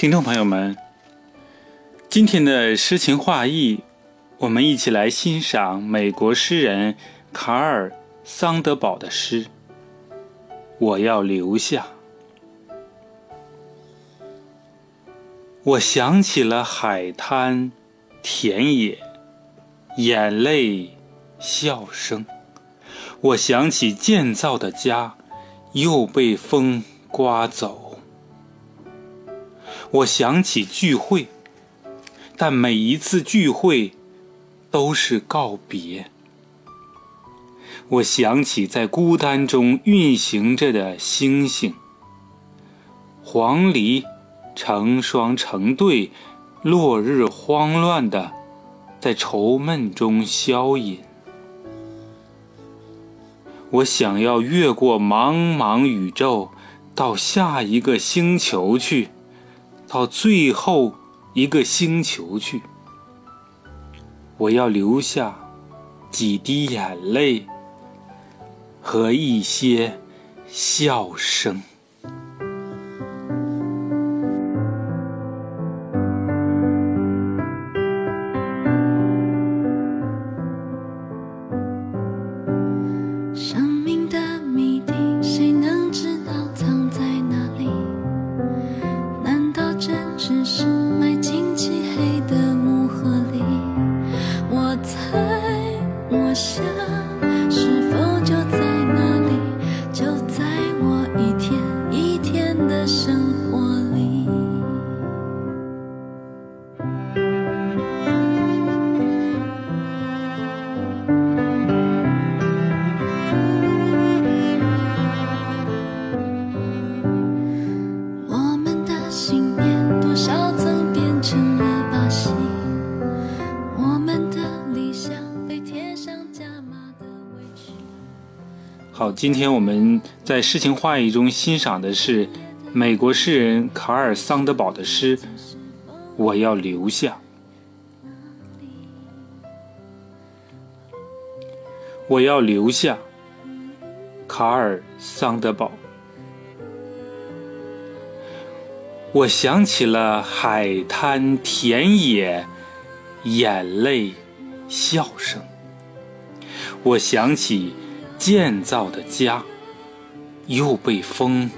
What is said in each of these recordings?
听众朋友们，今天的诗情画意，我们一起来欣赏美国诗人卡尔·桑德堡的诗。我要留下。我想起了海滩、田野，眼泪、笑声。我想起建造的家，又被风刮走。我想起聚会，但每一次聚会都是告别。我想起在孤单中运行着的星星，黄鹂成双成对，落日慌乱的在愁闷中消隐。我想要越过茫茫宇宙，到下一个星球去。到最后一个星球去，我要留下几滴眼泪和一些笑声。好，今天我们在诗情画意中欣赏的是美国诗人卡尔·桑德堡的诗《我要留下》。我要留下，卡尔·桑德堡。我想起了海滩、田野，眼泪、笑声。我想起。建造的家又被风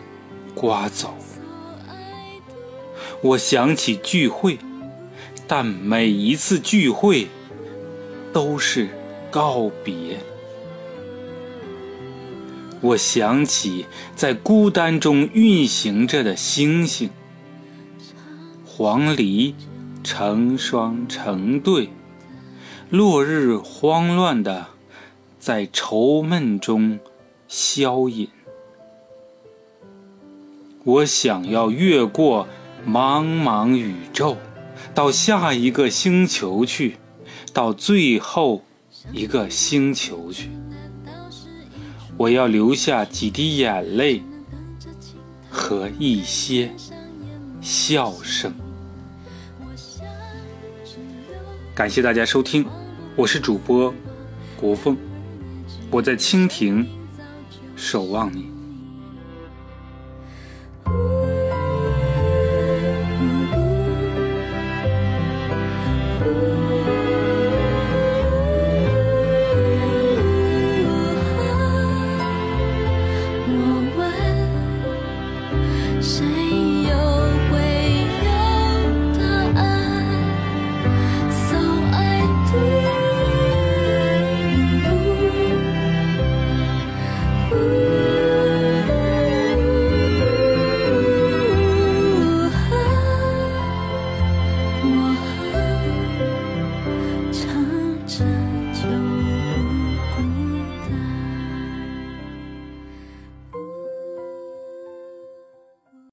刮走。我想起聚会，但每一次聚会都是告别。我想起在孤单中运行着的星星，黄鹂成双成对，落日慌乱的。在愁闷中消隐。我想要越过茫茫宇宙，到下一个星球去，到最后一个星球去。我要留下几滴眼泪和一些笑声。感谢大家收听，我是主播国凤。我在蜻蜓守望你。我